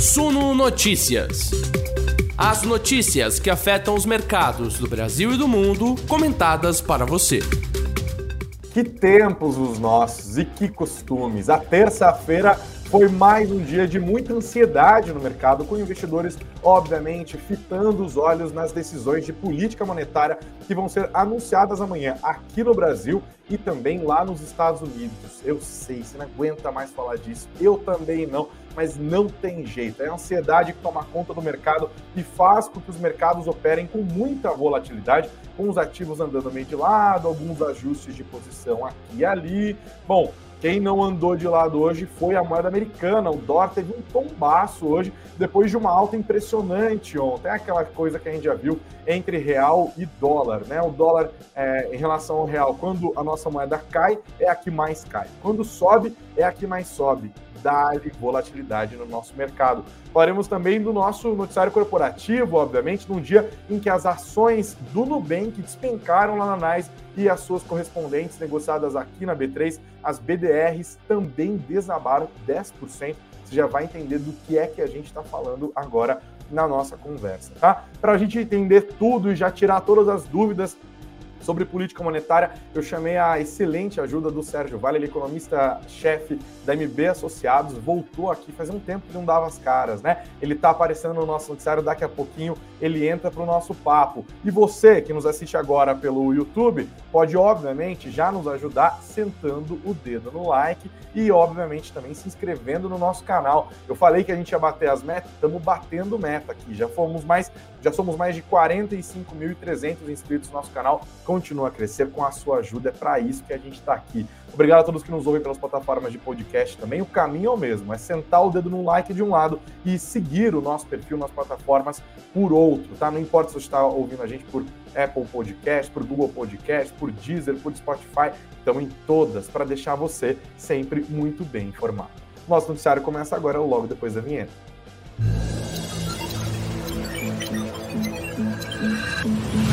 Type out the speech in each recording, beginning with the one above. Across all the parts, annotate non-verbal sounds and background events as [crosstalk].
Suno Notícias. As notícias que afetam os mercados do Brasil e do mundo, comentadas para você. Que tempos os nossos e que costumes. A terça-feira foi mais um dia de muita ansiedade no mercado, com investidores, obviamente, fitando os olhos nas decisões de política monetária que vão ser anunciadas amanhã aqui no Brasil e também lá nos Estados Unidos. Eu sei, você não aguenta mais falar disso, eu também não, mas não tem jeito. É a ansiedade que toma conta do mercado e faz com que os mercados operem com muita volatilidade, com os ativos andando meio de lado, alguns ajustes de posição aqui e ali. Bom, quem não andou de lado hoje foi a moeda americana. O dólar teve um tombaço hoje, depois de uma alta impressionante ontem. É aquela coisa que a gente já viu entre real e dólar, né? O dólar é, em relação ao real, quando a nossa moeda cai, é a que mais cai. Quando sobe, é a que mais sobe dá-lhe volatilidade no nosso mercado. Falaremos também do nosso noticiário corporativo, obviamente, num dia em que as ações do Nubank despencaram lá na NAS e as suas correspondentes negociadas aqui na B3, as BDRs, também desabaram 10%. Você já vai entender do que é que a gente está falando agora na nossa conversa, tá? Para a gente entender tudo e já tirar todas as dúvidas sobre política monetária, eu chamei a excelente ajuda do Sérgio Vale, ele é economista-chefe da MB Associados, voltou aqui faz um tempo que não dava as caras, né? Ele está aparecendo no nosso noticiário, daqui a pouquinho ele entra para o nosso papo. E você que nos assiste agora pelo YouTube, pode obviamente já nos ajudar sentando o dedo no like e obviamente também se inscrevendo no nosso canal. Eu falei que a gente ia bater as metas, estamos batendo meta aqui, já fomos mais, já somos mais de 45.300 inscritos no nosso canal continua a crescer com a sua ajuda. É para isso que a gente está aqui. Obrigado a todos que nos ouvem pelas plataformas de podcast também. O caminho é o mesmo, é sentar o dedo no like de um lado e seguir o nosso perfil nas plataformas por outro, tá? Não importa se você está ouvindo a gente por Apple Podcast, por Google Podcast, por Deezer, por Spotify, estão em todas para deixar você sempre muito bem informado. Nosso noticiário começa agora, logo depois da vinheta. Thank you.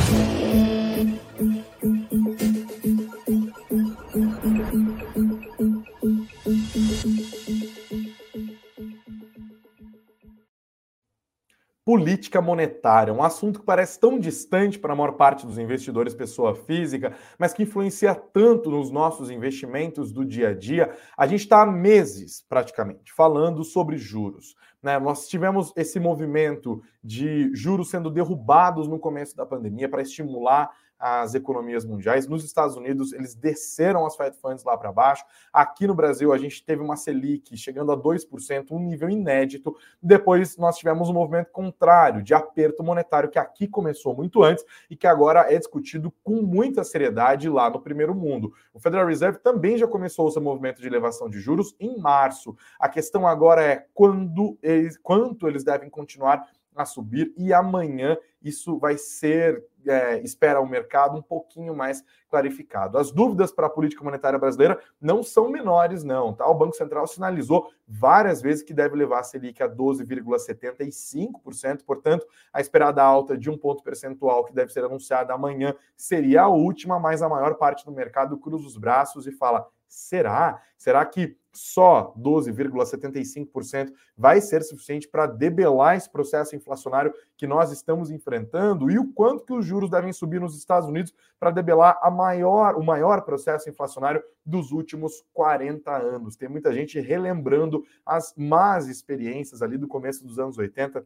Política monetária, um assunto que parece tão distante para a maior parte dos investidores pessoa física, mas que influencia tanto nos nossos investimentos do dia a dia. A gente está há meses, praticamente, falando sobre juros. Né? Nós tivemos esse movimento de juros sendo derrubados no começo da pandemia para estimular as economias mundiais. Nos Estados Unidos, eles desceram as Fed Funds lá para baixo. Aqui no Brasil, a gente teve uma Selic chegando a 2%, um nível inédito. Depois, nós tivemos um movimento contrário, de aperto monetário, que aqui começou muito antes e que agora é discutido com muita seriedade lá no primeiro mundo. O Federal Reserve também já começou o seu movimento de elevação de juros em março. A questão agora é quando eles, quanto eles devem continuar a subir e amanhã isso vai ser, é, espera o mercado, um pouquinho mais clarificado. As dúvidas para a política monetária brasileira não são menores, não. Tá? O Banco Central sinalizou várias vezes que deve levar a Selic a 12,75%, portanto, a esperada alta de um ponto percentual que deve ser anunciada amanhã seria a última, mas a maior parte do mercado cruza os braços e fala: será? Será que só 12,75% vai ser suficiente para debelar esse processo inflacionário que nós estamos enfrentando e o quanto que os juros devem subir nos Estados Unidos para debelar a maior, o maior processo inflacionário dos últimos 40 anos. Tem muita gente relembrando as más experiências ali do começo dos anos 80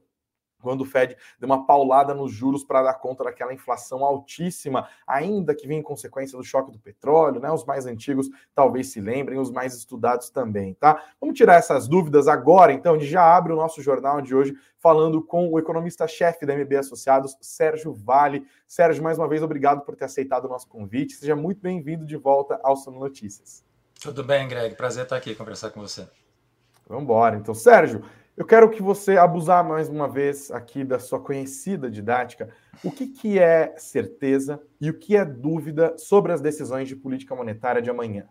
quando o Fed deu uma paulada nos juros para dar conta daquela inflação altíssima, ainda que vinha em consequência do choque do petróleo, né? Os mais antigos talvez se lembrem, os mais estudados também, tá? Vamos tirar essas dúvidas agora, então, a gente já abre o nosso jornal de hoje falando com o economista-chefe da MB Associados, Sérgio Vale. Sérgio, mais uma vez, obrigado por ter aceitado o nosso convite. Seja muito bem-vindo de volta ao Sono Notícias. Tudo bem, Greg. Prazer estar aqui conversar com você. Vamos embora. Então, Sérgio, eu quero que você abusar mais uma vez aqui da sua conhecida didática. O que, que é certeza e o que é dúvida sobre as decisões de política monetária de amanhã?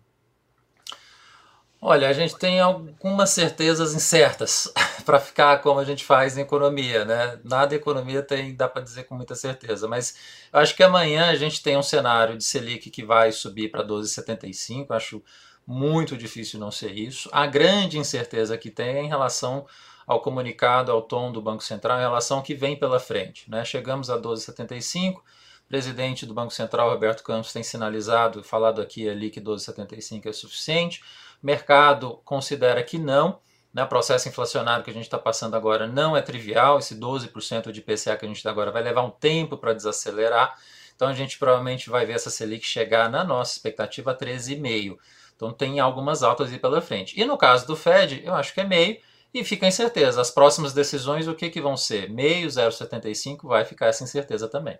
Olha, a gente tem algumas certezas incertas [laughs] para ficar como a gente faz em economia, né? Nada economia tem, dá para dizer com muita certeza, mas acho que amanhã a gente tem um cenário de Selic que vai subir para 12,75, acho muito difícil não ser isso. A grande incerteza que tem é em relação ao comunicado, ao tom do Banco Central em relação ao que vem pela frente. Né? Chegamos a 12,75, o presidente do Banco Central, Roberto Campos, tem sinalizado, falado aqui ali que 12,75 é suficiente, mercado considera que não, né? o processo inflacionário que a gente está passando agora não é trivial, esse 12% de IPCA que a gente está agora vai levar um tempo para desacelerar, então a gente provavelmente vai ver essa Selic chegar na nossa expectativa a 13,5%. Então tem algumas altas aí pela frente. E no caso do Fed, eu acho que é meio, e fica a incerteza. As próximas decisões, o que, que vão ser? Meio, 0,75, vai ficar essa incerteza também.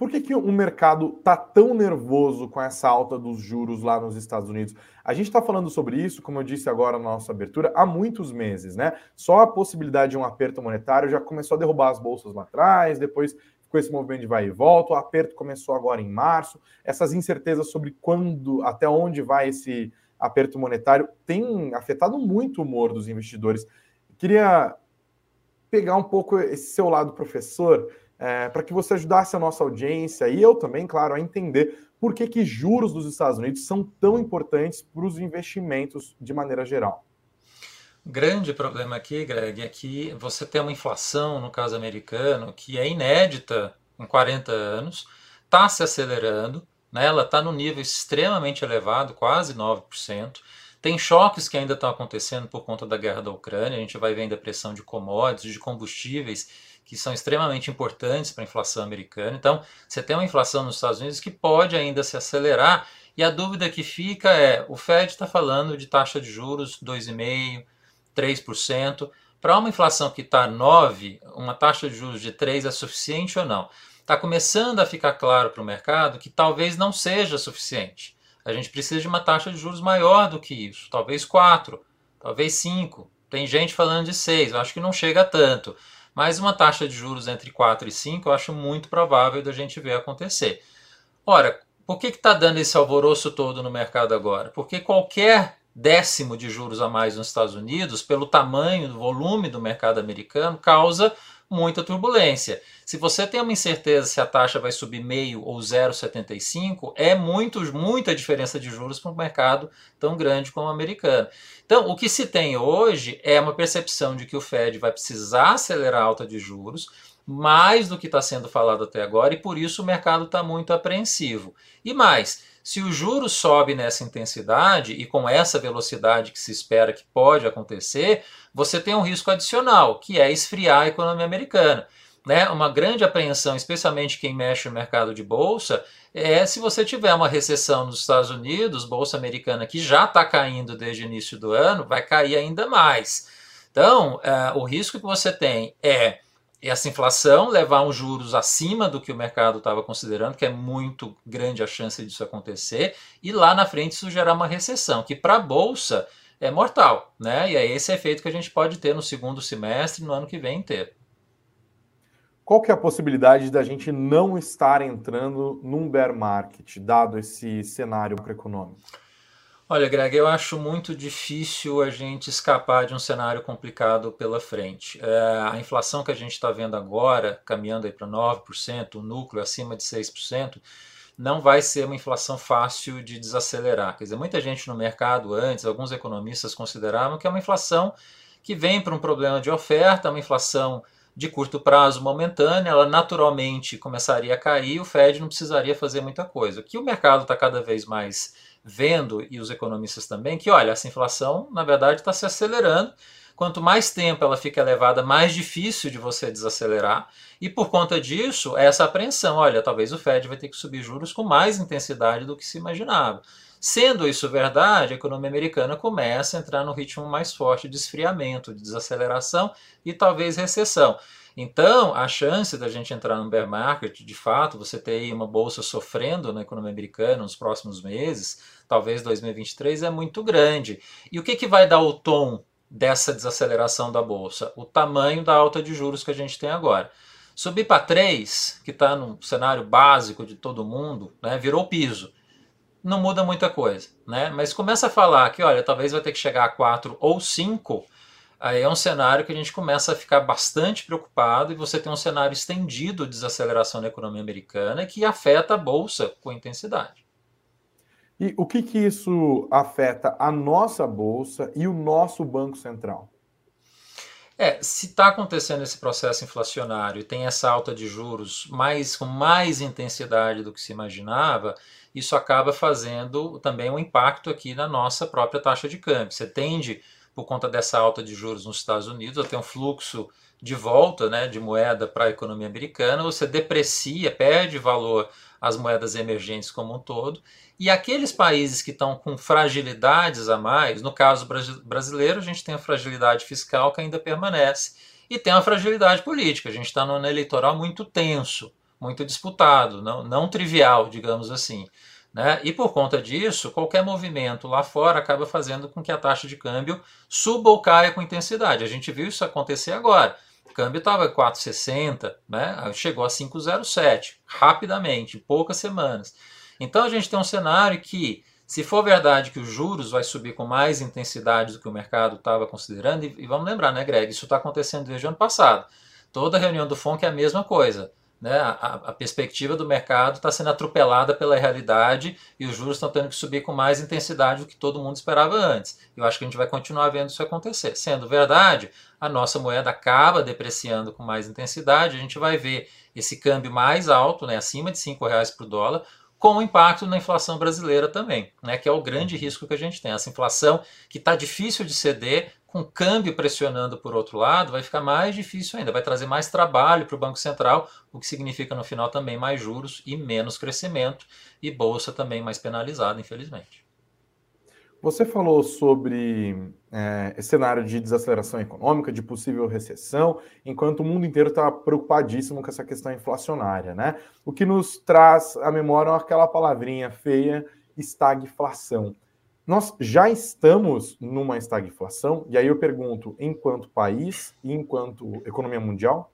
Por que, que o mercado está tão nervoso com essa alta dos juros lá nos Estados Unidos? A gente está falando sobre isso, como eu disse agora na nossa abertura, há muitos meses, né? Só a possibilidade de um aperto monetário já começou a derrubar as bolsas lá atrás, depois ficou esse movimento de vai e volta, o aperto começou agora em março, essas incertezas sobre quando, até onde vai esse aperto monetário tem afetado muito o humor dos investidores. Queria pegar um pouco esse seu lado professor, é, para que você ajudasse a nossa audiência e eu também, claro, a entender por que, que juros dos Estados Unidos são tão importantes para os investimentos de maneira geral. Grande problema aqui, Greg, é que você tem uma inflação, no caso americano, que é inédita em 40 anos, está se acelerando, né? ela está no nível extremamente elevado, quase 9%. Tem choques que ainda estão acontecendo por conta da guerra da Ucrânia. A gente vai ver a pressão de commodities, de combustíveis, que são extremamente importantes para a inflação americana. Então, você tem uma inflação nos Estados Unidos que pode ainda se acelerar. E a dúvida que fica é: o Fed está falando de taxa de juros 2,5%, 3%. Para uma inflação que está 9%, uma taxa de juros de 3% é suficiente ou não? Está começando a ficar claro para o mercado que talvez não seja suficiente. A gente precisa de uma taxa de juros maior do que isso, talvez 4, talvez 5. Tem gente falando de 6, eu acho que não chega tanto. Mas uma taxa de juros entre 4 e 5 eu acho muito provável da gente ver acontecer. Ora, por que está dando esse alvoroço todo no mercado agora? Porque qualquer décimo de juros a mais nos Estados Unidos, pelo tamanho, do volume do mercado americano, causa muita turbulência. Se você tem uma incerteza se a taxa vai subir meio ou 0,75, é muito, muita diferença de juros para um mercado tão grande como o americano. Então, o que se tem hoje é uma percepção de que o Fed vai precisar acelerar a alta de juros, mais do que está sendo falado até agora, e por isso o mercado está muito apreensivo. E mais, se o juro sobe nessa intensidade e com essa velocidade que se espera que pode acontecer, você tem um risco adicional, que é esfriar a economia americana. Né? Uma grande apreensão, especialmente quem mexe no mercado de bolsa, é se você tiver uma recessão nos Estados Unidos, bolsa americana que já está caindo desde o início do ano, vai cair ainda mais. Então, é, o risco que você tem é essa inflação levar uns juros acima do que o mercado estava considerando, que é muito grande a chance disso acontecer, e lá na frente isso gerar uma recessão, que para a Bolsa é mortal, né? E é esse efeito que a gente pode ter no segundo semestre, no ano que vem inteiro. Qual que é a possibilidade da gente não estar entrando num bear market, dado esse cenário macroeconômico? Olha, Greg, eu acho muito difícil a gente escapar de um cenário complicado pela frente. É, a inflação que a gente está vendo agora, caminhando aí para 9%, o núcleo acima de 6%, não vai ser uma inflação fácil de desacelerar. Quer dizer, muita gente no mercado antes, alguns economistas consideravam que é uma inflação que vem para um problema de oferta, uma inflação de curto prazo momentânea, ela naturalmente começaria a cair, o Fed não precisaria fazer muita coisa. O que o mercado está cada vez mais vendo, e os economistas também, que olha, essa inflação na verdade está se acelerando. Quanto mais tempo ela fica elevada, mais difícil de você desacelerar. E por conta disso, essa apreensão, olha, talvez o Fed vai ter que subir juros com mais intensidade do que se imaginava. Sendo isso verdade, a economia americana começa a entrar no ritmo mais forte de esfriamento, de desaceleração e talvez recessão. Então, a chance da gente entrar no bear market, de fato, você ter uma bolsa sofrendo na economia americana nos próximos meses, talvez 2023, é muito grande. E o que, que vai dar o tom dessa desaceleração da bolsa? O tamanho da alta de juros que a gente tem agora. Subir para 3, que está no cenário básico de todo mundo, né, virou piso. Não muda muita coisa, né? Mas começa a falar que, olha, talvez vai ter que chegar a 4 ou 5, aí é um cenário que a gente começa a ficar bastante preocupado e você tem um cenário estendido de desaceleração da economia americana que afeta a bolsa com intensidade. E o que, que isso afeta a nossa bolsa e o nosso Banco Central? É, se está acontecendo esse processo inflacionário e tem essa alta de juros mais com mais intensidade do que se imaginava, isso acaba fazendo também um impacto aqui na nossa própria taxa de câmbio. Você tende, por conta dessa alta de juros nos Estados Unidos, a ter um fluxo de volta né, de moeda para a economia americana, você deprecia, perde valor as moedas emergentes como um todo, e aqueles países que estão com fragilidades a mais, no caso brasileiro, a gente tem a fragilidade fiscal que ainda permanece, e tem a fragilidade política. A gente está num eleitoral muito tenso, muito disputado, não, não trivial, digamos assim. Né? E por conta disso, qualquer movimento lá fora acaba fazendo com que a taxa de câmbio suba ou caia com intensidade. A gente viu isso acontecer agora. O câmbio estava 4,60, né? chegou a 5,07 rapidamente, em poucas semanas. Então a gente tem um cenário que, se for verdade que os juros vai subir com mais intensidade do que o mercado estava considerando, e, e, vamos lembrar, né, Greg, isso está acontecendo desde o ano passado. Toda reunião do FONC é a mesma coisa. Né? A, a perspectiva do mercado está sendo atropelada pela realidade e os juros estão tendo que subir com mais intensidade do que todo mundo esperava antes. Eu acho que a gente vai continuar vendo isso acontecer. Sendo verdade, a nossa moeda acaba depreciando com mais intensidade, a gente vai ver esse câmbio mais alto, né, acima de R$ reais por dólar, com impacto na inflação brasileira também, né, que é o grande risco que a gente tem. Essa inflação que está difícil de ceder, com câmbio pressionando por outro lado, vai ficar mais difícil ainda, vai trazer mais trabalho para o Banco Central, o que significa no final também mais juros e menos crescimento, e bolsa também mais penalizada, infelizmente. Você falou sobre é, cenário de desaceleração econômica, de possível recessão, enquanto o mundo inteiro está preocupadíssimo com essa questão inflacionária, né? O que nos traz à memória aquela palavrinha feia, estagflação. Nós já estamos numa estagflação, e aí eu pergunto, enquanto país e enquanto economia mundial?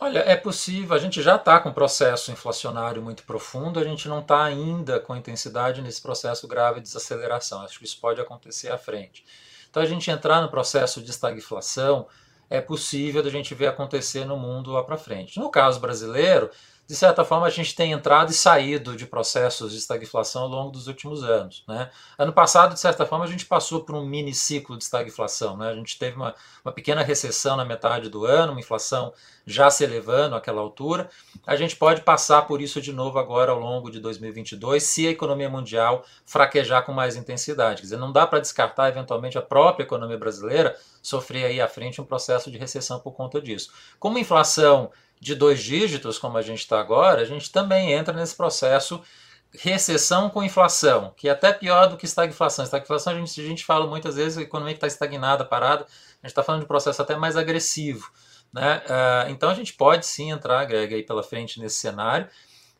Olha, é possível, a gente já está com um processo inflacionário muito profundo, a gente não está ainda com intensidade nesse processo grave de desaceleração. Acho que isso pode acontecer à frente. Então, a gente entrar no processo de estagflação é possível da gente ver acontecer no mundo lá para frente. No caso brasileiro, de certa forma, a gente tem entrado e saído de processos de estagflação ao longo dos últimos anos. Né? Ano passado, de certa forma, a gente passou por um mini ciclo de estagflação. Né? A gente teve uma, uma pequena recessão na metade do ano, uma inflação já se elevando àquela altura. A gente pode passar por isso de novo agora ao longo de 2022, se a economia mundial fraquejar com mais intensidade. Quer dizer, não dá para descartar, eventualmente, a própria economia brasileira sofrer aí à frente um processo de recessão por conta disso. Como a inflação de dois dígitos, como a gente está agora, a gente também entra nesse processo recessão com inflação, que é até pior do que estagflação. Estagflação, a gente, a gente fala muitas vezes, a economia está estagnada, parada, a gente está falando de um processo até mais agressivo. Né? Uh, então a gente pode sim entrar, Greg, aí pela frente nesse cenário.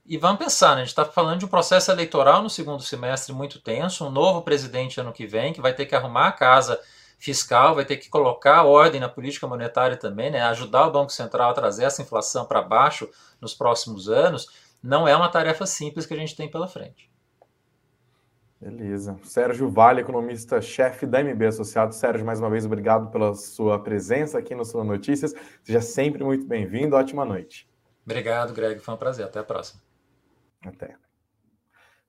E vamos pensar, né? a gente está falando de um processo eleitoral no segundo semestre muito tenso, um novo presidente ano que vem, que vai ter que arrumar a casa fiscal, vai ter que colocar ordem na política monetária também, né? ajudar o Banco Central a trazer essa inflação para baixo nos próximos anos, não é uma tarefa simples que a gente tem pela frente. Beleza. Sérgio Vale, economista-chefe da MB Associado. Sérgio, mais uma vez, obrigado pela sua presença aqui no Sua Notícias. Seja sempre muito bem-vindo. Ótima noite. Obrigado, Greg. Foi um prazer. Até a próxima. Até.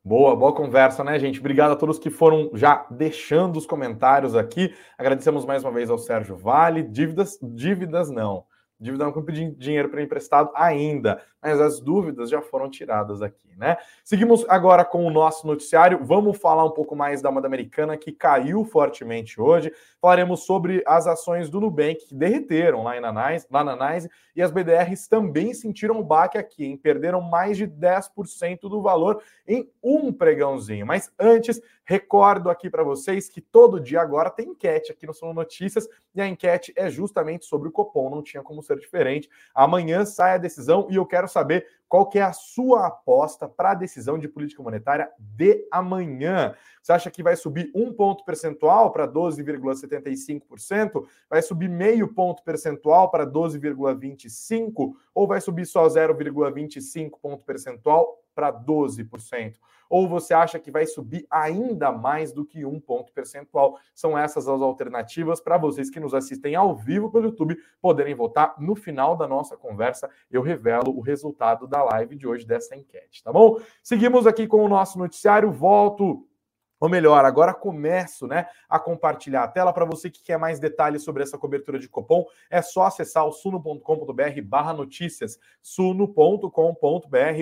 Boa, boa conversa, né, gente? Obrigado a todos que foram já deixando os comentários aqui. Agradecemos mais uma vez ao Sérgio Vale. Dívidas, dívidas não. Dívida não pedir dinheiro para emprestado ainda, mas as dúvidas já foram tiradas aqui, né? Seguimos agora com o nosso noticiário. Vamos falar um pouco mais da moeda americana que caiu fortemente hoje. Falaremos sobre as ações do Nubank que derreteram lá, Nice, lá na Nice e as BDRs também sentiram o baque aqui, hein? Perderam mais de 10% do valor em um pregãozinho. Mas antes, recordo aqui para vocês que todo dia agora tem enquete aqui no São Notícias e a enquete é justamente sobre o Copom, não tinha como ser diferente. Amanhã sai a decisão e eu quero saber qual que é a sua aposta para a decisão de política monetária de amanhã. Você acha que vai subir um ponto percentual para 12,75%? Vai subir meio ponto percentual para 12,25%? Ou vai subir só 0,25 ponto percentual para 12%? Ou você acha que vai subir ainda mais do que um ponto percentual? São essas as alternativas para vocês que nos assistem ao vivo pelo YouTube poderem votar. No final da nossa conversa, eu revelo o resultado da live de hoje dessa enquete, tá bom? Seguimos aqui com o nosso noticiário. Volto ou melhor, agora começo né, a compartilhar a tela. Para você que quer mais detalhes sobre essa cobertura de Copom, é só acessar o suno.com.br barra notícias. suno.com.br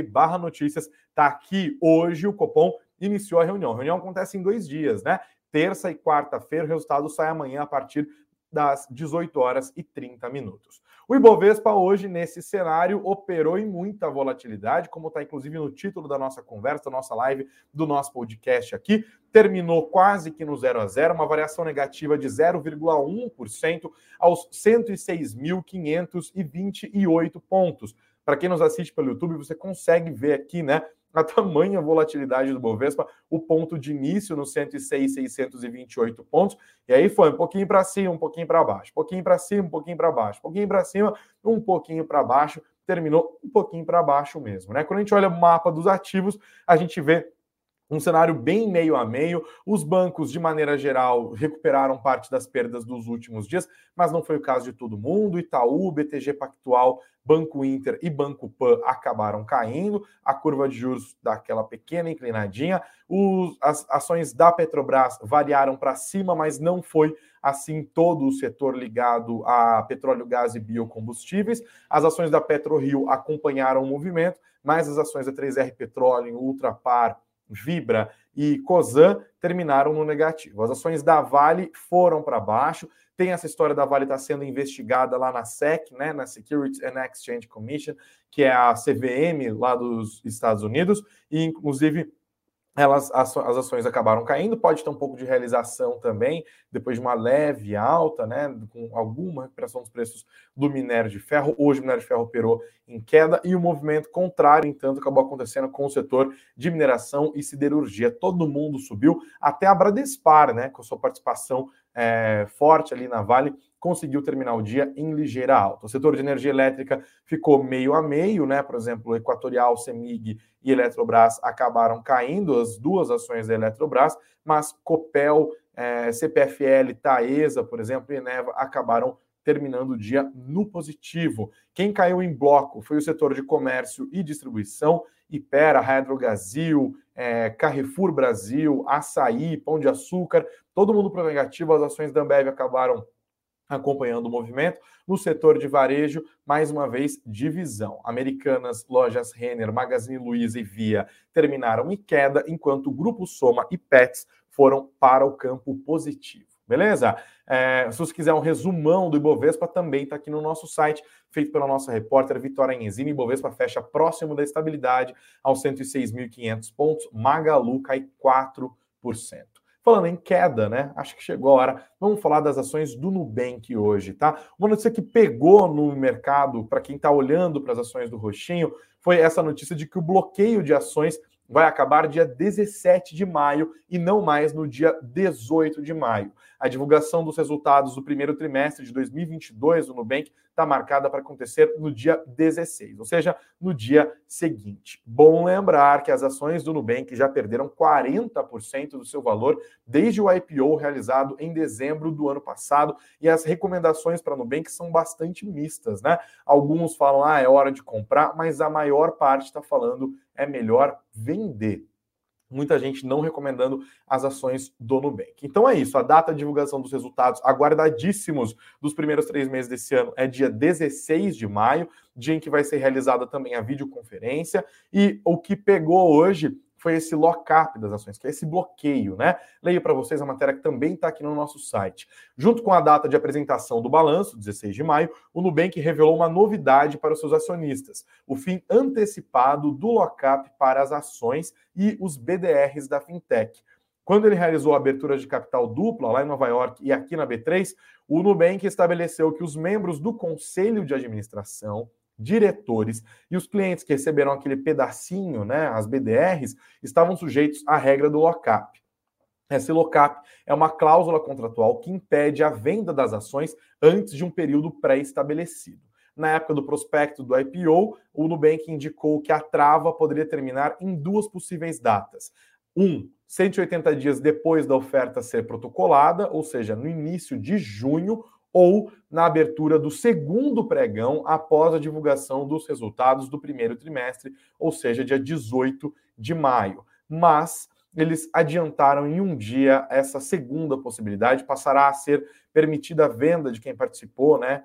barra notícias. Está aqui hoje o Copom iniciou a reunião. A reunião acontece em dois dias, né? Terça e quarta-feira, o resultado sai amanhã a partir das 18 horas e 30 minutos. O Ibovespa hoje, nesse cenário, operou em muita volatilidade, como está inclusive no título da nossa conversa, da nossa live, do nosso podcast aqui. Terminou quase que no 0 a 0, uma variação negativa de 0,1% aos 106.528 pontos. Para quem nos assiste pelo YouTube, você consegue ver aqui, né, a tamanha volatilidade do Bovespa, o ponto de início no 106,628 pontos, e aí foi um pouquinho para cima, um pouquinho para baixo, um pouquinho para cima, um pouquinho para baixo, um pouquinho para cima, um pouquinho para baixo, terminou um pouquinho para baixo mesmo, né? Quando a gente olha o mapa dos ativos, a gente vê um cenário bem meio a meio. Os bancos, de maneira geral, recuperaram parte das perdas dos últimos dias, mas não foi o caso de todo mundo. Itaú, BTG Pactual, Banco Inter e Banco Pan acabaram caindo. A curva de juros dá aquela pequena inclinadinha. Os, as ações da Petrobras variaram para cima, mas não foi assim todo o setor ligado a petróleo, gás e biocombustíveis. As ações da PetroRio acompanharam o movimento, mas as ações da 3R Petróleo, Ultrapar, Vibra e Cosan terminaram no negativo. As ações da Vale foram para baixo. Tem essa história da Vale estar tá sendo investigada lá na SEC, né, na Securities and Exchange Commission, que é a CVM lá dos Estados Unidos, e inclusive elas, as, as, ações acabaram caindo, pode ter um pouco de realização também, depois de uma leve alta, né, com alguma recuperação dos preços do minério de ferro. Hoje o minério de ferro operou em queda e o movimento contrário, entanto, acabou acontecendo com o setor de mineração e siderurgia. Todo mundo subiu, até a Bradespar, né, com sua participação é, forte ali na Vale, conseguiu terminar o dia em ligeira alta. O setor de energia elétrica ficou meio a meio, né? Por exemplo, Equatorial, Semig e Eletrobras acabaram caindo, as duas ações da Eletrobras, mas Copel, é, CPFL, Taesa, por exemplo, e Eneva acabaram terminando o dia no positivo. Quem caiu em bloco foi o setor de comércio e distribuição, Ipera, Hydrogazil, é, Carrefour Brasil, Açaí, Pão de Açúcar, todo mundo para negativo, as ações da Ambev acabaram acompanhando o movimento. No setor de varejo, mais uma vez, divisão. Americanas, lojas Renner, Magazine Luiza e Via terminaram em queda, enquanto o Grupo Soma e Pets foram para o campo positivo. Beleza? É, se você quiser um resumão do Ibovespa, também está aqui no nosso site, feito pela nossa repórter Vitória Enzini. Ibovespa fecha próximo da estabilidade aos 106.500 pontos. Magalu cai 4%. Falando em queda, né? Acho que chegou a hora. Vamos falar das ações do Nubank hoje, tá? Uma notícia que pegou no mercado, para quem está olhando para as ações do Roxinho, foi essa notícia de que o bloqueio de ações vai acabar dia 17 de maio e não mais no dia 18 de maio. A divulgação dos resultados do primeiro trimestre de 2022 do Nubank está marcada para acontecer no dia 16, ou seja, no dia seguinte. Bom lembrar que as ações do Nubank já perderam 40% do seu valor desde o IPO realizado em dezembro do ano passado e as recomendações para Nubank são bastante mistas, né? Alguns falam, ah, é hora de comprar, mas a maior parte está falando é melhor vender. Muita gente não recomendando as ações do Nubank. Então é isso. A data de divulgação dos resultados aguardadíssimos dos primeiros três meses desse ano é dia 16 de maio, dia em que vai ser realizada também a videoconferência. E o que pegou hoje foi esse lock-up das ações, que é esse bloqueio, né? Leio para vocês a matéria que também está aqui no nosso site. Junto com a data de apresentação do balanço, 16 de maio, o Nubank revelou uma novidade para os seus acionistas: o fim antecipado do lock-up para as ações e os BDRs da fintech. Quando ele realizou a abertura de capital dupla lá em Nova York e aqui na B3, o Nubank estabeleceu que os membros do conselho de administração diretores e os clientes que receberam aquele pedacinho, né, as BDRs, estavam sujeitos à regra do lockup. Esse lockup é uma cláusula contratual que impede a venda das ações antes de um período pré-estabelecido. Na época do prospecto do IPO, o Nubank indicou que a trava poderia terminar em duas possíveis datas. Um, 180 dias depois da oferta ser protocolada, ou seja, no início de junho, ou na abertura do segundo pregão após a divulgação dos resultados do primeiro trimestre, ou seja, dia 18 de maio. Mas eles adiantaram em um dia essa segunda possibilidade, passará a ser permitida a venda de quem participou, né?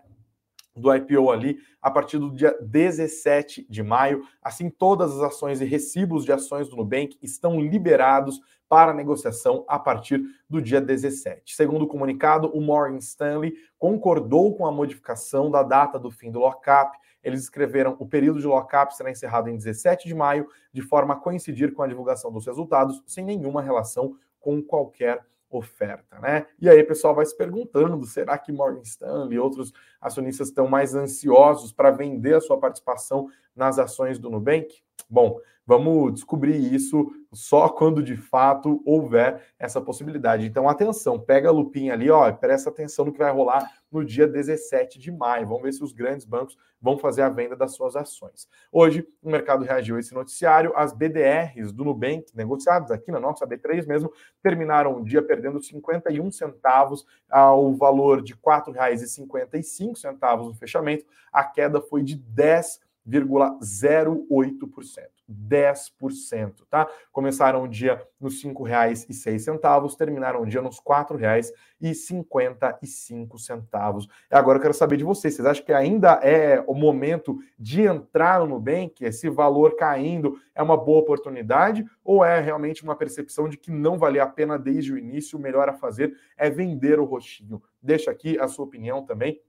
Do IPO ali a partir do dia 17 de maio. Assim, todas as ações e recibos de ações do Nubank estão liberados para negociação a partir do dia 17. Segundo o comunicado, o Morgan Stanley concordou com a modificação da data do fim do lockup. Eles escreveram o período de lockup será encerrado em 17 de maio, de forma a coincidir com a divulgação dos resultados, sem nenhuma relação com qualquer oferta, né? E aí o pessoal vai se perguntando, será que Morgan Stanley e outros acionistas estão mais ansiosos para vender a sua participação nas ações do Nubank? Bom, vamos descobrir isso só quando de fato houver essa possibilidade. Então, atenção, pega a lupinha ali, ó, presta atenção no que vai rolar no dia 17 de maio. Vamos ver se os grandes bancos vão fazer a venda das suas ações. Hoje, o mercado reagiu a esse noticiário. As BDRs do Nubank, negociadas aqui na nossa B3 mesmo, terminaram o dia perdendo 51 centavos ao valor de R$ 4,55 no fechamento. A queda foi de 10 0,08%. 10%, tá? Começaram o dia nos R$ 5,06, terminaram o dia nos R$ 4,55. Agora eu quero saber de vocês, vocês acham que ainda é o momento de entrar no Nubank, esse valor caindo é uma boa oportunidade ou é realmente uma percepção de que não valia a pena desde o início, o melhor a fazer é vender o roxinho? Deixa aqui a sua opinião também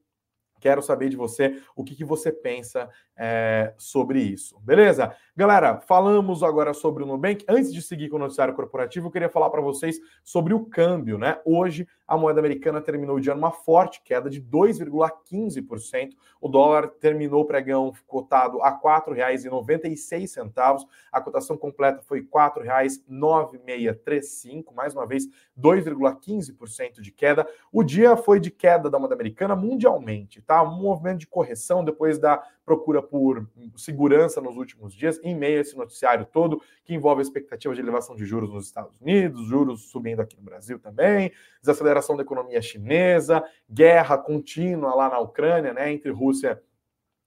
Quero saber de você o que, que você pensa é, sobre isso. Beleza? Galera, falamos agora sobre o Nubank. Antes de seguir com o noticiário corporativo, eu queria falar para vocês sobre o câmbio, né? Hoje, a moeda americana terminou o dia numa forte queda de 2,15%. O dólar terminou o pregão cotado a R$ 4,96. A cotação completa foi R$ 4,9635. Mais uma vez, 2,15% de queda. O dia foi de queda da moeda americana mundialmente, tá? Um movimento de correção depois da procura por segurança nos últimos dias, em meio a esse noticiário todo, que envolve a expectativa de elevação de juros nos Estados Unidos, juros subindo aqui no Brasil também, desaceleração da economia chinesa, guerra contínua lá na Ucrânia, né, entre Rússia e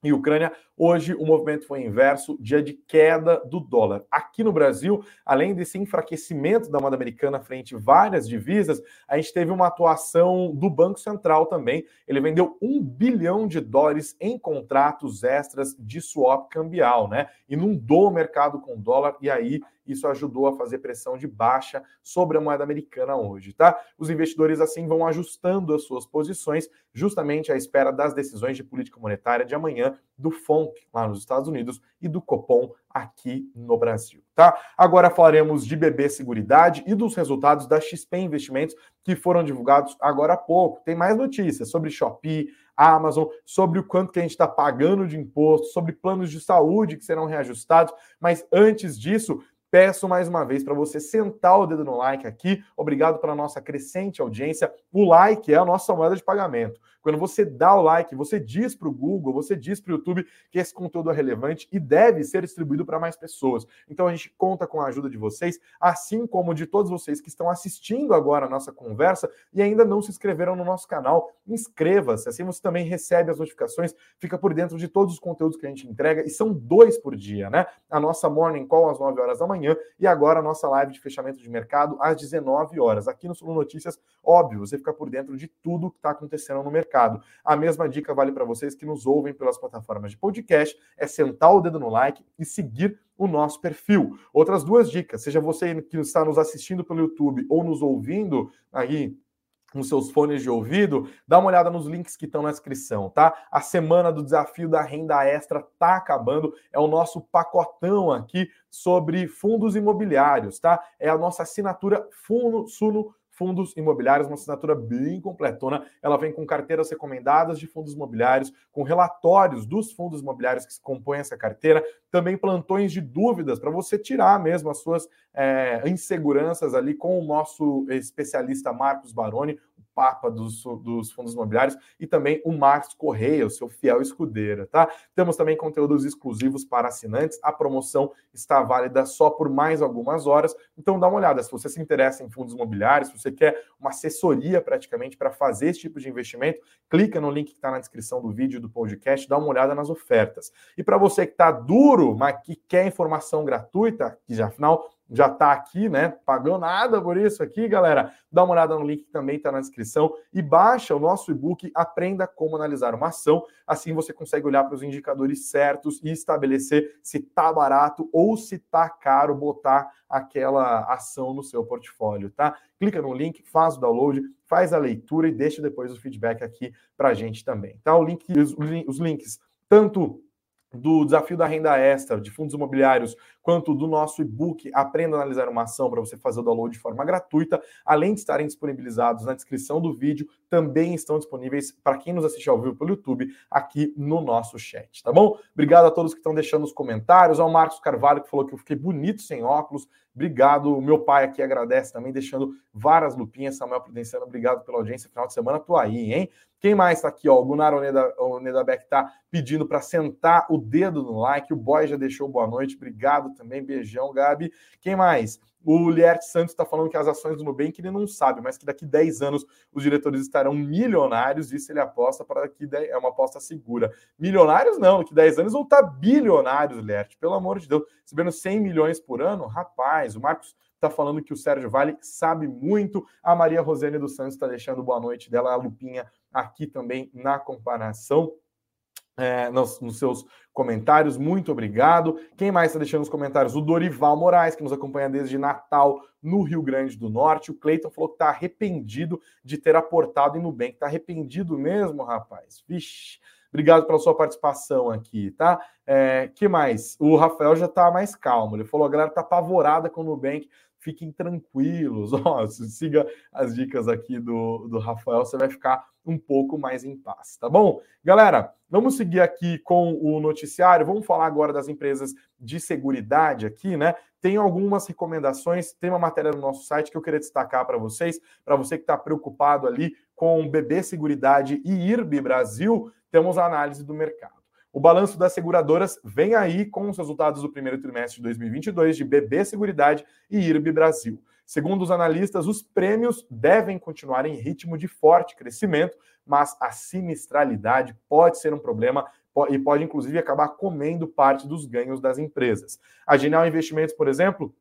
e Ucrânia. Hoje o movimento foi inverso, dia de queda do dólar. Aqui no Brasil, além desse enfraquecimento da moeda americana frente a várias divisas, a gente teve uma atuação do Banco Central também. Ele vendeu um bilhão de dólares em contratos extras de swap cambial, né? Inundou o mercado com dólar e aí isso ajudou a fazer pressão de baixa sobre a moeda americana hoje, tá? Os investidores assim vão ajustando as suas posições justamente à espera das decisões de política monetária de amanhã do FONC lá nos Estados Unidos e do Copom aqui no Brasil, tá? Agora falaremos de BB Seguridade e dos resultados da XP Investimentos que foram divulgados agora há pouco. Tem mais notícias sobre Shopee, Amazon, sobre o quanto que a gente está pagando de imposto, sobre planos de saúde que serão reajustados, mas antes disso, Peço mais uma vez para você sentar o dedo no like aqui. Obrigado pela nossa crescente audiência. O like é a nossa moeda de pagamento. Quando você dá o like, você diz para o Google, você diz para o YouTube que esse conteúdo é relevante e deve ser distribuído para mais pessoas. Então a gente conta com a ajuda de vocês, assim como de todos vocês que estão assistindo agora a nossa conversa e ainda não se inscreveram no nosso canal. Inscreva-se, assim você também recebe as notificações, fica por dentro de todos os conteúdos que a gente entrega e são dois por dia, né? A nossa Morning Call às 9 horas da manhã e agora a nossa live de fechamento de mercado às 19 horas. Aqui no Sul Notícias, óbvio, você fica por dentro de tudo que está acontecendo no mercado. A mesma dica vale para vocês que nos ouvem pelas plataformas de podcast, é sentar o dedo no like e seguir o nosso perfil. Outras duas dicas, seja você que está nos assistindo pelo YouTube ou nos ouvindo aí nos seus fones de ouvido, dá uma olhada nos links que estão na descrição, tá? A semana do desafio da renda extra tá acabando, é o nosso pacotão aqui sobre fundos imobiliários, tá? É a nossa assinatura Funo Suno fundos imobiliários, uma assinatura bem completona. Ela vem com carteiras recomendadas de fundos imobiliários, com relatórios dos fundos imobiliários que compõem essa carteira, também plantões de dúvidas para você tirar mesmo as suas é, inseguranças ali com o nosso especialista Marcos Baroni, Papa dos, dos fundos imobiliários, e também o Marcos Correia, o seu fiel escudeira, tá? Temos também conteúdos exclusivos para assinantes. A promoção está válida só por mais algumas horas. Então dá uma olhada. Se você se interessa em fundos imobiliários, se você quer uma assessoria praticamente para fazer esse tipo de investimento, clica no link que está na descrição do vídeo do podcast, dá uma olhada nas ofertas. E para você que está duro, mas que quer informação gratuita, que já afinal já está aqui, né? Pagou nada por isso aqui, galera. Dá uma olhada no link que também está na descrição e baixa o nosso e-book Aprenda como analisar uma ação. Assim você consegue olhar para os indicadores certos e estabelecer se tá barato ou se tá caro botar aquela ação no seu portfólio, tá? Clica no link, faz o download, faz a leitura e deixa depois o feedback aqui para a gente também, tá? O link, os, os links tanto do desafio da renda extra de fundos imobiliários, quanto do nosso e-book Aprenda a Analisar uma Ação para você fazer o download de forma gratuita, além de estarem disponibilizados na descrição do vídeo, também estão disponíveis para quem nos assiste ao vivo pelo YouTube aqui no nosso chat, tá bom? Obrigado a todos que estão deixando os comentários, ao Marcos Carvalho que falou que eu fiquei bonito sem óculos, obrigado. O meu pai aqui agradece também, deixando várias lupinhas. Samuel Prudenciano, obrigado pela audiência. Final de semana, tô aí, hein? Quem mais está aqui? Ó, o Gunnar Oneda, Beck está pedindo para sentar o dedo no like. O boy já deixou boa noite. Obrigado também. Beijão, Gabi. Quem mais? O Liert Santos está falando que as ações do Nubank ele não sabe, mas que daqui 10 anos os diretores estarão milionários. Isso ele aposta para 10, é uma aposta segura. Milionários não, daqui 10 anos vão estar tá bilionários, Liert. Pelo amor de Deus. Recebendo 100 milhões por ano, rapaz, o Marcos está falando que o Sérgio Vale sabe muito. A Maria Rosane dos Santos está deixando boa noite dela, a Lupinha aqui também na comparação. É, nos, nos, seus comentários, muito obrigado. Quem mais está deixando os comentários? O Dorival Moraes, que nos acompanha desde Natal no Rio Grande do Norte. O Cleiton falou que está arrependido de ter aportado em Nubank. Está arrependido mesmo, rapaz? Vixe. Obrigado pela sua participação aqui, tá? É, que mais? O Rafael já está mais calmo. Ele falou: a galera está apavorada com o Nubank fiquem tranquilos. [laughs] Ó, siga as dicas aqui do, do Rafael, você vai ficar um pouco mais em paz, tá bom? Galera, vamos seguir aqui com o noticiário. Vamos falar agora das empresas de seguridade aqui, né? Tem algumas recomendações, tem uma matéria no nosso site que eu queria destacar para vocês, para você que está preocupado ali com BB Seguridade e IRB Brasil, temos a análise do mercado. O balanço das seguradoras vem aí com os resultados do primeiro trimestre de 2022 de BB Seguridade e IRB Brasil. Segundo os analistas, os prêmios devem continuar em ritmo de forte crescimento, mas a sinistralidade pode ser um problema e pode inclusive acabar comendo parte dos ganhos das empresas. A Genial Investimentos, por exemplo,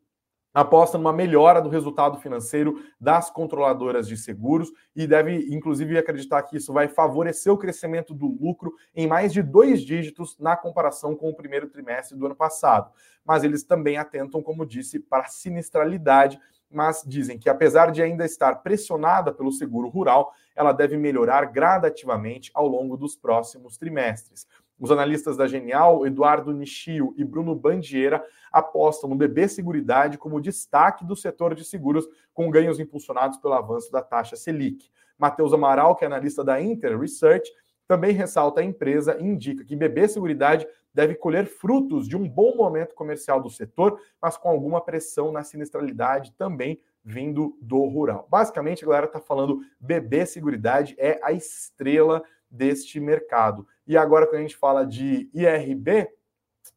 aposta numa melhora do resultado financeiro das controladoras de seguros e deve, inclusive, acreditar que isso vai favorecer o crescimento do lucro em mais de dois dígitos na comparação com o primeiro trimestre do ano passado. Mas eles também atentam, como disse, para a sinistralidade, mas dizem que, apesar de ainda estar pressionada pelo seguro rural, ela deve melhorar gradativamente ao longo dos próximos trimestres. Os analistas da Genial, Eduardo Nishio e Bruno Bandiera, apostam no BB Seguridade como destaque do setor de seguros, com ganhos impulsionados pelo avanço da taxa Selic. Matheus Amaral, que é analista da Inter Research, também ressalta a empresa e indica que BB Seguridade deve colher frutos de um bom momento comercial do setor, mas com alguma pressão na sinistralidade também vindo do rural. Basicamente, a galera está falando BB Seguridade é a estrela deste mercado. E agora, quando a gente fala de IRB,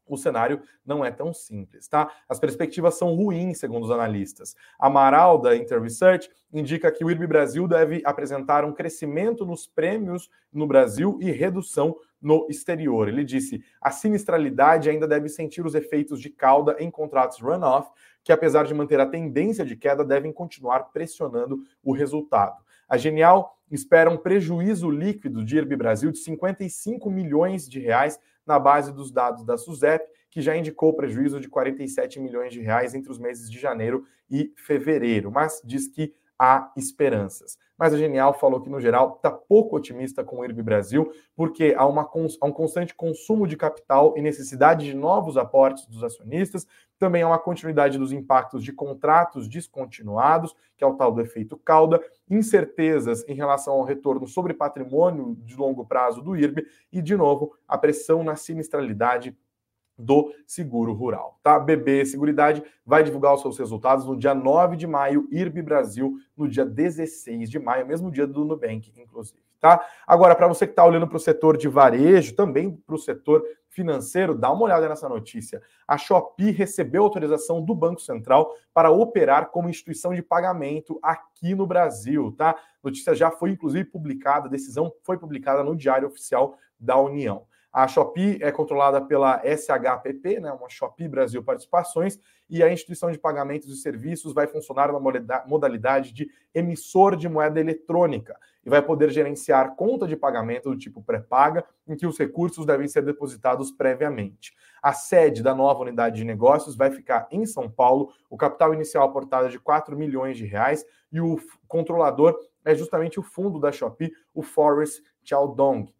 o cenário não é tão simples, tá? As perspectivas são ruins, segundo os analistas. Amaral, da Inter Research, indica que o IRB Brasil deve apresentar um crescimento nos prêmios no Brasil e redução no exterior. Ele disse: a sinistralidade ainda deve sentir os efeitos de cauda em contratos runoff, que apesar de manter a tendência de queda, devem continuar pressionando o resultado. A Genial espera um prejuízo líquido de IRB Brasil de 55 milhões de reais na base dos dados da SUSEP, que já indicou prejuízo de 47 milhões de reais entre os meses de janeiro e fevereiro, mas diz que há esperanças. Mas a Genial falou que, no geral, está pouco otimista com o IRB Brasil, porque há, uma, há um constante consumo de capital e necessidade de novos aportes dos acionistas, também há uma continuidade dos impactos de contratos descontinuados, que é o tal do efeito cauda, incertezas em relação ao retorno sobre patrimônio de longo prazo do IRB e, de novo, a pressão na sinistralidade do seguro rural, tá? BB Seguridade vai divulgar os seus resultados no dia 9 de maio, IRB Brasil no dia 16 de maio, mesmo dia do Nubank, inclusive, tá? Agora, para você que está olhando para o setor de varejo, também para o setor financeiro, dá uma olhada nessa notícia. A Shopee recebeu autorização do Banco Central para operar como instituição de pagamento aqui no Brasil, tá? Notícia já foi inclusive publicada, a decisão foi publicada no Diário Oficial da União. A Shopee é controlada pela SHPP, né, uma Shopee Brasil Participações, e a instituição de pagamentos e serviços vai funcionar na modalidade de emissor de moeda eletrônica e vai poder gerenciar conta de pagamento do tipo pré-paga, em que os recursos devem ser depositados previamente. A sede da nova unidade de negócios vai ficar em São Paulo, o capital inicial aportado é de 4 milhões de reais e o controlador é justamente o fundo da Shopee, o Forest Chaodong.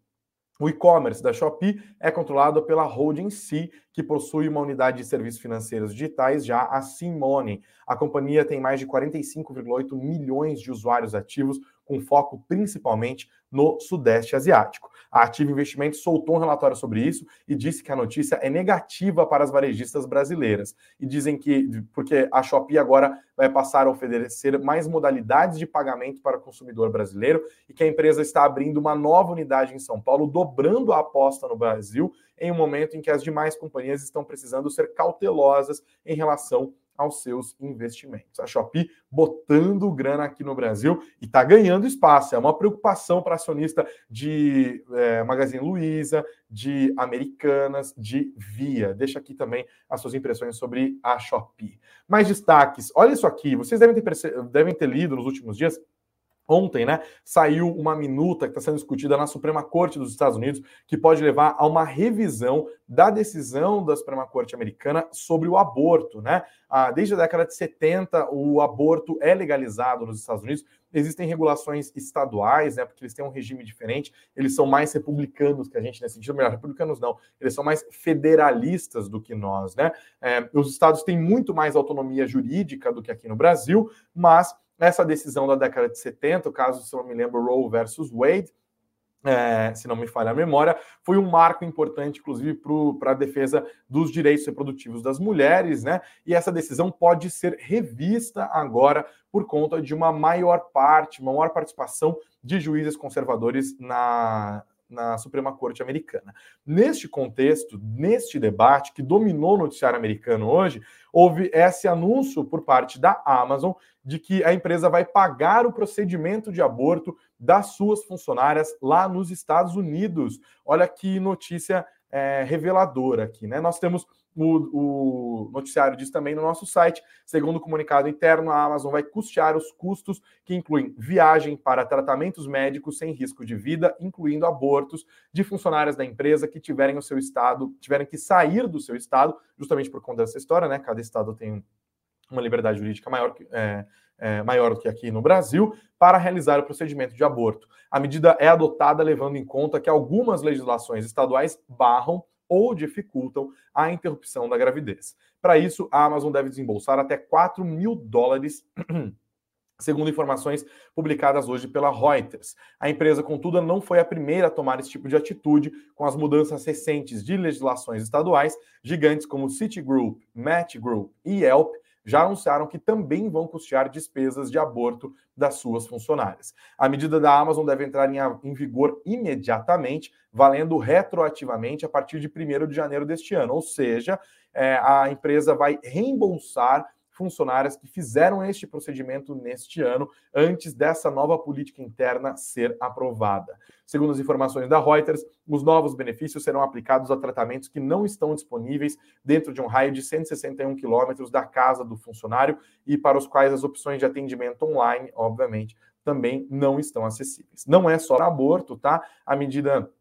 O e-commerce da Shopee é controlado pela Holding C, que possui uma unidade de serviços financeiros digitais, já a Simone. A companhia tem mais de 45,8 milhões de usuários ativos, com foco principalmente no Sudeste Asiático. A Ativa Investimentos soltou um relatório sobre isso e disse que a notícia é negativa para as varejistas brasileiras. E dizem que, porque a Shopee agora vai passar a oferecer mais modalidades de pagamento para o consumidor brasileiro e que a empresa está abrindo uma nova unidade em São Paulo, dobrando a aposta no Brasil, em um momento em que as demais companhias estão precisando ser cautelosas em relação aos seus investimentos. A Shopee botando grana aqui no Brasil e está ganhando espaço. É uma preocupação para acionista de é, Magazine Luiza, de Americanas, de Via. Deixa aqui também as suas impressões sobre a Shopee. Mais destaques. Olha isso aqui. Vocês devem ter, devem ter lido nos últimos dias Ontem, né, saiu uma minuta que está sendo discutida na Suprema Corte dos Estados Unidos, que pode levar a uma revisão da decisão da Suprema Corte americana sobre o aborto, né? Ah, desde a década de 70, o aborto é legalizado nos Estados Unidos. Existem regulações estaduais, né? Porque eles têm um regime diferente. Eles são mais republicanos que a gente nesse sentido. Melhor, republicanos não. Eles são mais federalistas do que nós, né? É, os estados têm muito mais autonomia jurídica do que aqui no Brasil, mas essa decisão da década de 70, o caso, se não me lembro, Roe versus Wade, é, se não me falha a memória, foi um marco importante, inclusive, para a defesa dos direitos reprodutivos das mulheres, né? E essa decisão pode ser revista agora por conta de uma maior parte, uma maior participação de juízes conservadores na, na Suprema Corte Americana. Neste contexto, neste debate que dominou o noticiário americano hoje, houve esse anúncio por parte da Amazon de que a empresa vai pagar o procedimento de aborto das suas funcionárias lá nos Estados Unidos. Olha que notícia é, reveladora aqui, né? Nós temos o, o, noticiário diz também no nosso site. Segundo o comunicado interno, a Amazon vai custear os custos que incluem viagem para tratamentos médicos sem risco de vida, incluindo abortos de funcionárias da empresa que tiverem o seu estado, tiverem que sair do seu estado, justamente por conta dessa história, né? Cada estado tem uma liberdade jurídica maior que. É, é, maior do que aqui no Brasil, para realizar o procedimento de aborto. A medida é adotada levando em conta que algumas legislações estaduais barram ou dificultam a interrupção da gravidez. Para isso, a Amazon deve desembolsar até 4 mil dólares. [clears throat] Segundo informações publicadas hoje pela Reuters. A empresa, contudo, não foi a primeira a tomar esse tipo de atitude com as mudanças recentes de legislações estaduais. Gigantes como Citigroup, Match Group e Yelp já anunciaram que também vão custear despesas de aborto das suas funcionárias. A medida da Amazon deve entrar em, em vigor imediatamente, valendo retroativamente a partir de 1 de janeiro deste ano, ou seja, é, a empresa vai reembolsar funcionárias que fizeram este procedimento neste ano, antes dessa nova política interna ser aprovada. Segundo as informações da Reuters, os novos benefícios serão aplicados a tratamentos que não estão disponíveis dentro de um raio de 161 quilômetros da casa do funcionário e para os quais as opções de atendimento online, obviamente, também não estão acessíveis. Não é só aborto, tá? A medida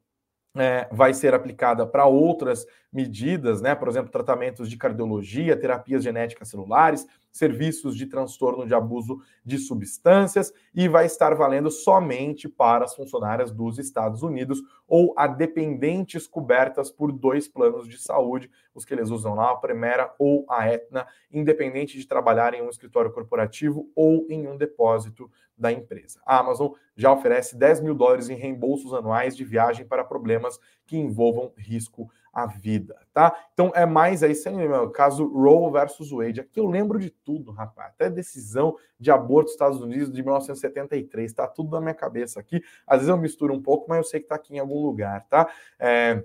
é, vai ser aplicada para outras medidas, né? Por exemplo, tratamentos de cardiologia, terapias genéticas celulares, serviços de transtorno de abuso de substâncias e vai estar valendo somente para as funcionárias dos Estados Unidos ou a dependentes cobertas por dois planos de saúde, os que eles usam lá, a Primera ou a Aetna, independente de trabalhar em um escritório corporativo ou em um depósito da empresa. A Amazon já oferece 10 mil dólares em reembolsos anuais de viagem para problemas que envolvam risco à vida, tá? Então é mais aí, sem o caso Roe versus Wade. Aqui eu lembro de tudo, rapaz. Até decisão de aborto dos Estados Unidos de 1973, tá tudo na minha cabeça aqui. Às vezes eu misturo um pouco, mas eu sei que tá aqui em algum lugar, tá? É...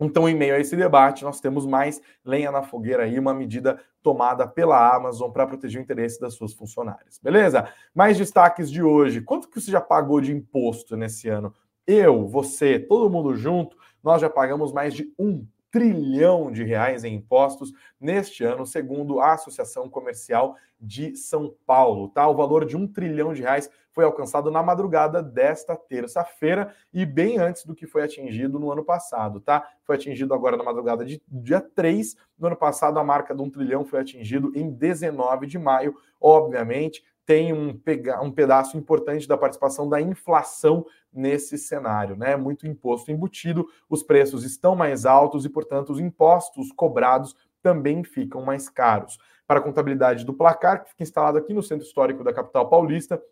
Então, em meio a esse debate, nós temos mais lenha na fogueira aí, uma medida tomada pela Amazon para proteger o interesse das suas funcionárias. Beleza? Mais destaques de hoje. Quanto que você já pagou de imposto nesse ano? eu, você, todo mundo junto, nós já pagamos mais de um trilhão de reais em impostos neste ano, segundo a Associação Comercial de São Paulo. Tá? O valor de um trilhão de reais foi alcançado na madrugada desta terça-feira e bem antes do que foi atingido no ano passado. Tá? Foi atingido agora na madrugada de dia 3. No ano passado, a marca de um trilhão foi atingido em 19 de maio. Obviamente, tem um, um pedaço importante da participação da inflação nesse cenário, né? Muito imposto embutido, os preços estão mais altos e, portanto, os impostos cobrados também ficam mais caros. Para a contabilidade do placar, que fica instalado aqui no centro histórico da capital paulista,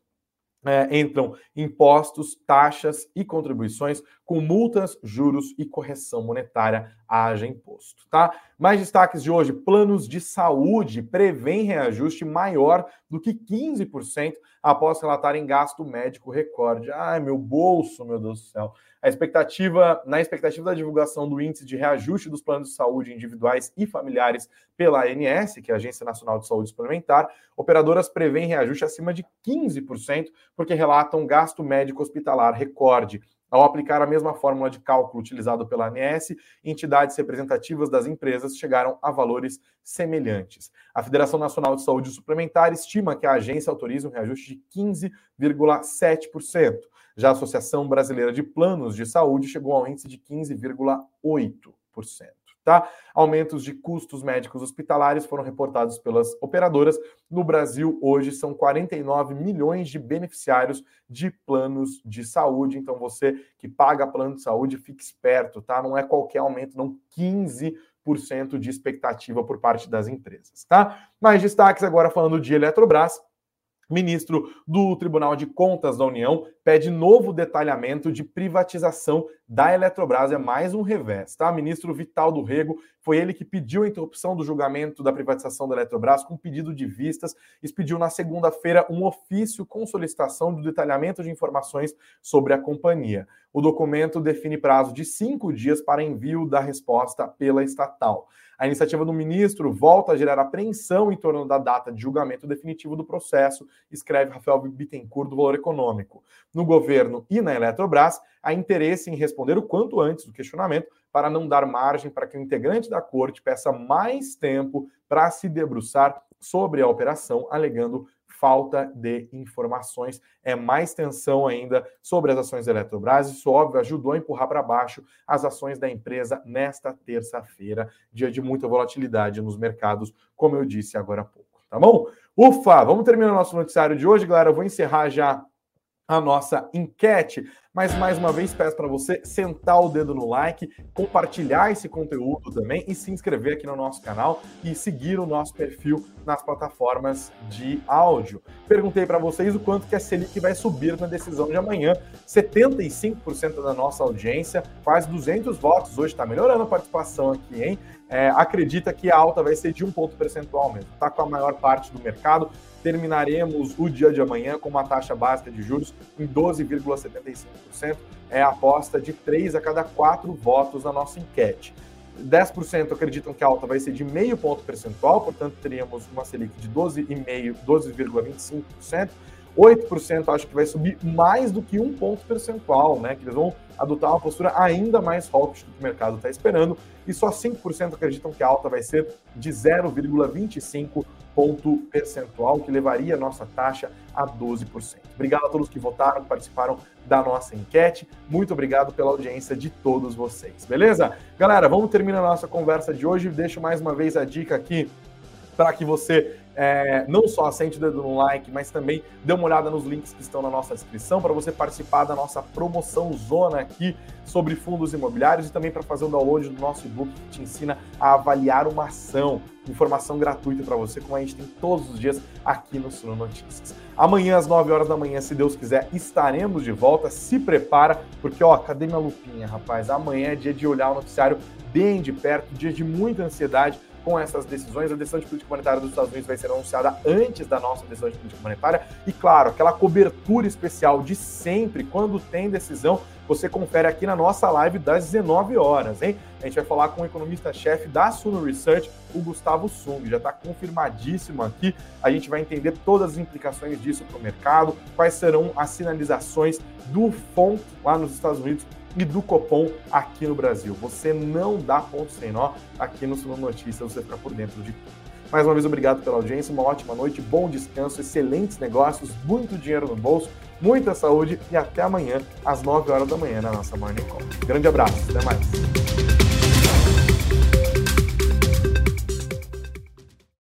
é, entram impostos, taxas e contribuições com multas, juros e correção monetária haja imposto, tá? Mais destaques de hoje: planos de saúde prevêem reajuste maior do que 15% após relatar em gasto médico recorde. Ai, meu bolso, meu Deus do céu. A expectativa, na expectativa da divulgação do índice de reajuste dos planos de saúde individuais e familiares pela ANS, que é a Agência Nacional de Saúde Suplementar, operadoras prevêem reajuste acima de 15%, porque relatam gasto médico hospitalar recorde. Ao aplicar a mesma fórmula de cálculo utilizada pela ANS, entidades representativas das empresas chegaram a valores semelhantes. A Federação Nacional de Saúde Suplementar estima que a agência autorize um reajuste de 15,7%. Já a Associação Brasileira de Planos de Saúde chegou ao índice de 15,8%. Tá? Aumentos de custos médicos hospitalares foram reportados pelas operadoras. No Brasil, hoje, são 49 milhões de beneficiários de planos de saúde. Então, você que paga plano de saúde, fique esperto, tá? Não é qualquer aumento, não 15% de expectativa por parte das empresas, tá? Mais destaques agora falando de Eletrobras. Ministro do Tribunal de Contas da União pede novo detalhamento de privatização da Eletrobras. É mais um revés, tá? Ministro Vital do Rego foi ele que pediu a interrupção do julgamento da privatização da Eletrobras com pedido de vistas. Expediu na segunda-feira um ofício com solicitação do detalhamento de informações sobre a companhia. O documento define prazo de cinco dias para envio da resposta pela estatal. A iniciativa do ministro volta a gerar apreensão em torno da data de julgamento definitivo do processo, escreve Rafael Bittencourt do Valor Econômico. No governo e na Eletrobras, há interesse em responder o quanto antes do questionamento para não dar margem para que o integrante da corte peça mais tempo para se debruçar sobre a operação, alegando falta de informações. É mais tensão ainda sobre as ações da Eletrobras. Isso, óbvio, ajudou a empurrar para baixo as ações da empresa nesta terça-feira, dia de muita volatilidade nos mercados, como eu disse agora há pouco. Tá bom? Ufa! Vamos terminar o nosso noticiário de hoje, galera. Eu vou encerrar já a nossa enquete. Mas mais uma vez peço para você sentar o dedo no like, compartilhar esse conteúdo também e se inscrever aqui no nosso canal e seguir o nosso perfil nas plataformas de áudio. Perguntei para vocês o quanto que a Selic vai subir na decisão de amanhã. 75% da nossa audiência, quase 200 votos hoje, está melhorando a participação aqui, hein? É, acredita que a alta vai ser de um ponto percentual mesmo. Está com a maior parte do mercado terminaremos o dia de amanhã com uma taxa básica de juros em 12,75%. É a aposta de 3 a cada 4 votos na nossa enquete. 10% acreditam que a alta vai ser de meio ponto percentual, portanto teríamos uma Selic de 12,5, 12,25%. 8% acho que vai subir mais do que um ponto percentual, né? Que eles vão adotar uma postura ainda mais hawkish do que o mercado está esperando. E só 5% acreditam que a alta vai ser de 0,25 ponto percentual, que levaria a nossa taxa a 12%. Obrigado a todos que votaram, que participaram da nossa enquete. Muito obrigado pela audiência de todos vocês, beleza? Galera, vamos terminar a nossa conversa de hoje. Deixo mais uma vez a dica aqui para que você é, não só assente o dedo no like, mas também dê uma olhada nos links que estão na nossa descrição para você participar da nossa promoção zona aqui sobre fundos imobiliários e também para fazer o download do nosso e-book que te ensina a avaliar uma ação. Informação gratuita para você, como a gente tem todos os dias aqui no Suno Notícias. Amanhã, às 9 horas da manhã, se Deus quiser, estaremos de volta. Se prepara, porque, ó, cadê minha lupinha, rapaz? Amanhã é dia de olhar o noticiário bem de perto, dia de muita ansiedade com essas decisões. A decisão de política monetária dos Estados Unidos vai ser anunciada antes da nossa decisão de política monetária. E, claro, aquela cobertura especial de sempre, quando tem decisão, você confere aqui na nossa live das 19 horas, hein? A gente vai falar com o economista-chefe da Suno Research, o Gustavo Sung. Já está confirmadíssimo aqui. A gente vai entender todas as implicações disso para o mercado, quais serão as sinalizações do FONC lá nos Estados Unidos e do Copom aqui no Brasil. Você não dá ponto sem nó aqui no Suno Notícias, você fica por dentro de tudo. Mais uma vez, obrigado pela audiência, uma ótima noite, bom descanso, excelentes negócios, muito dinheiro no bolso, muita saúde e até amanhã, às 9 horas da manhã, na nossa Morning Call. Grande abraço, até mais.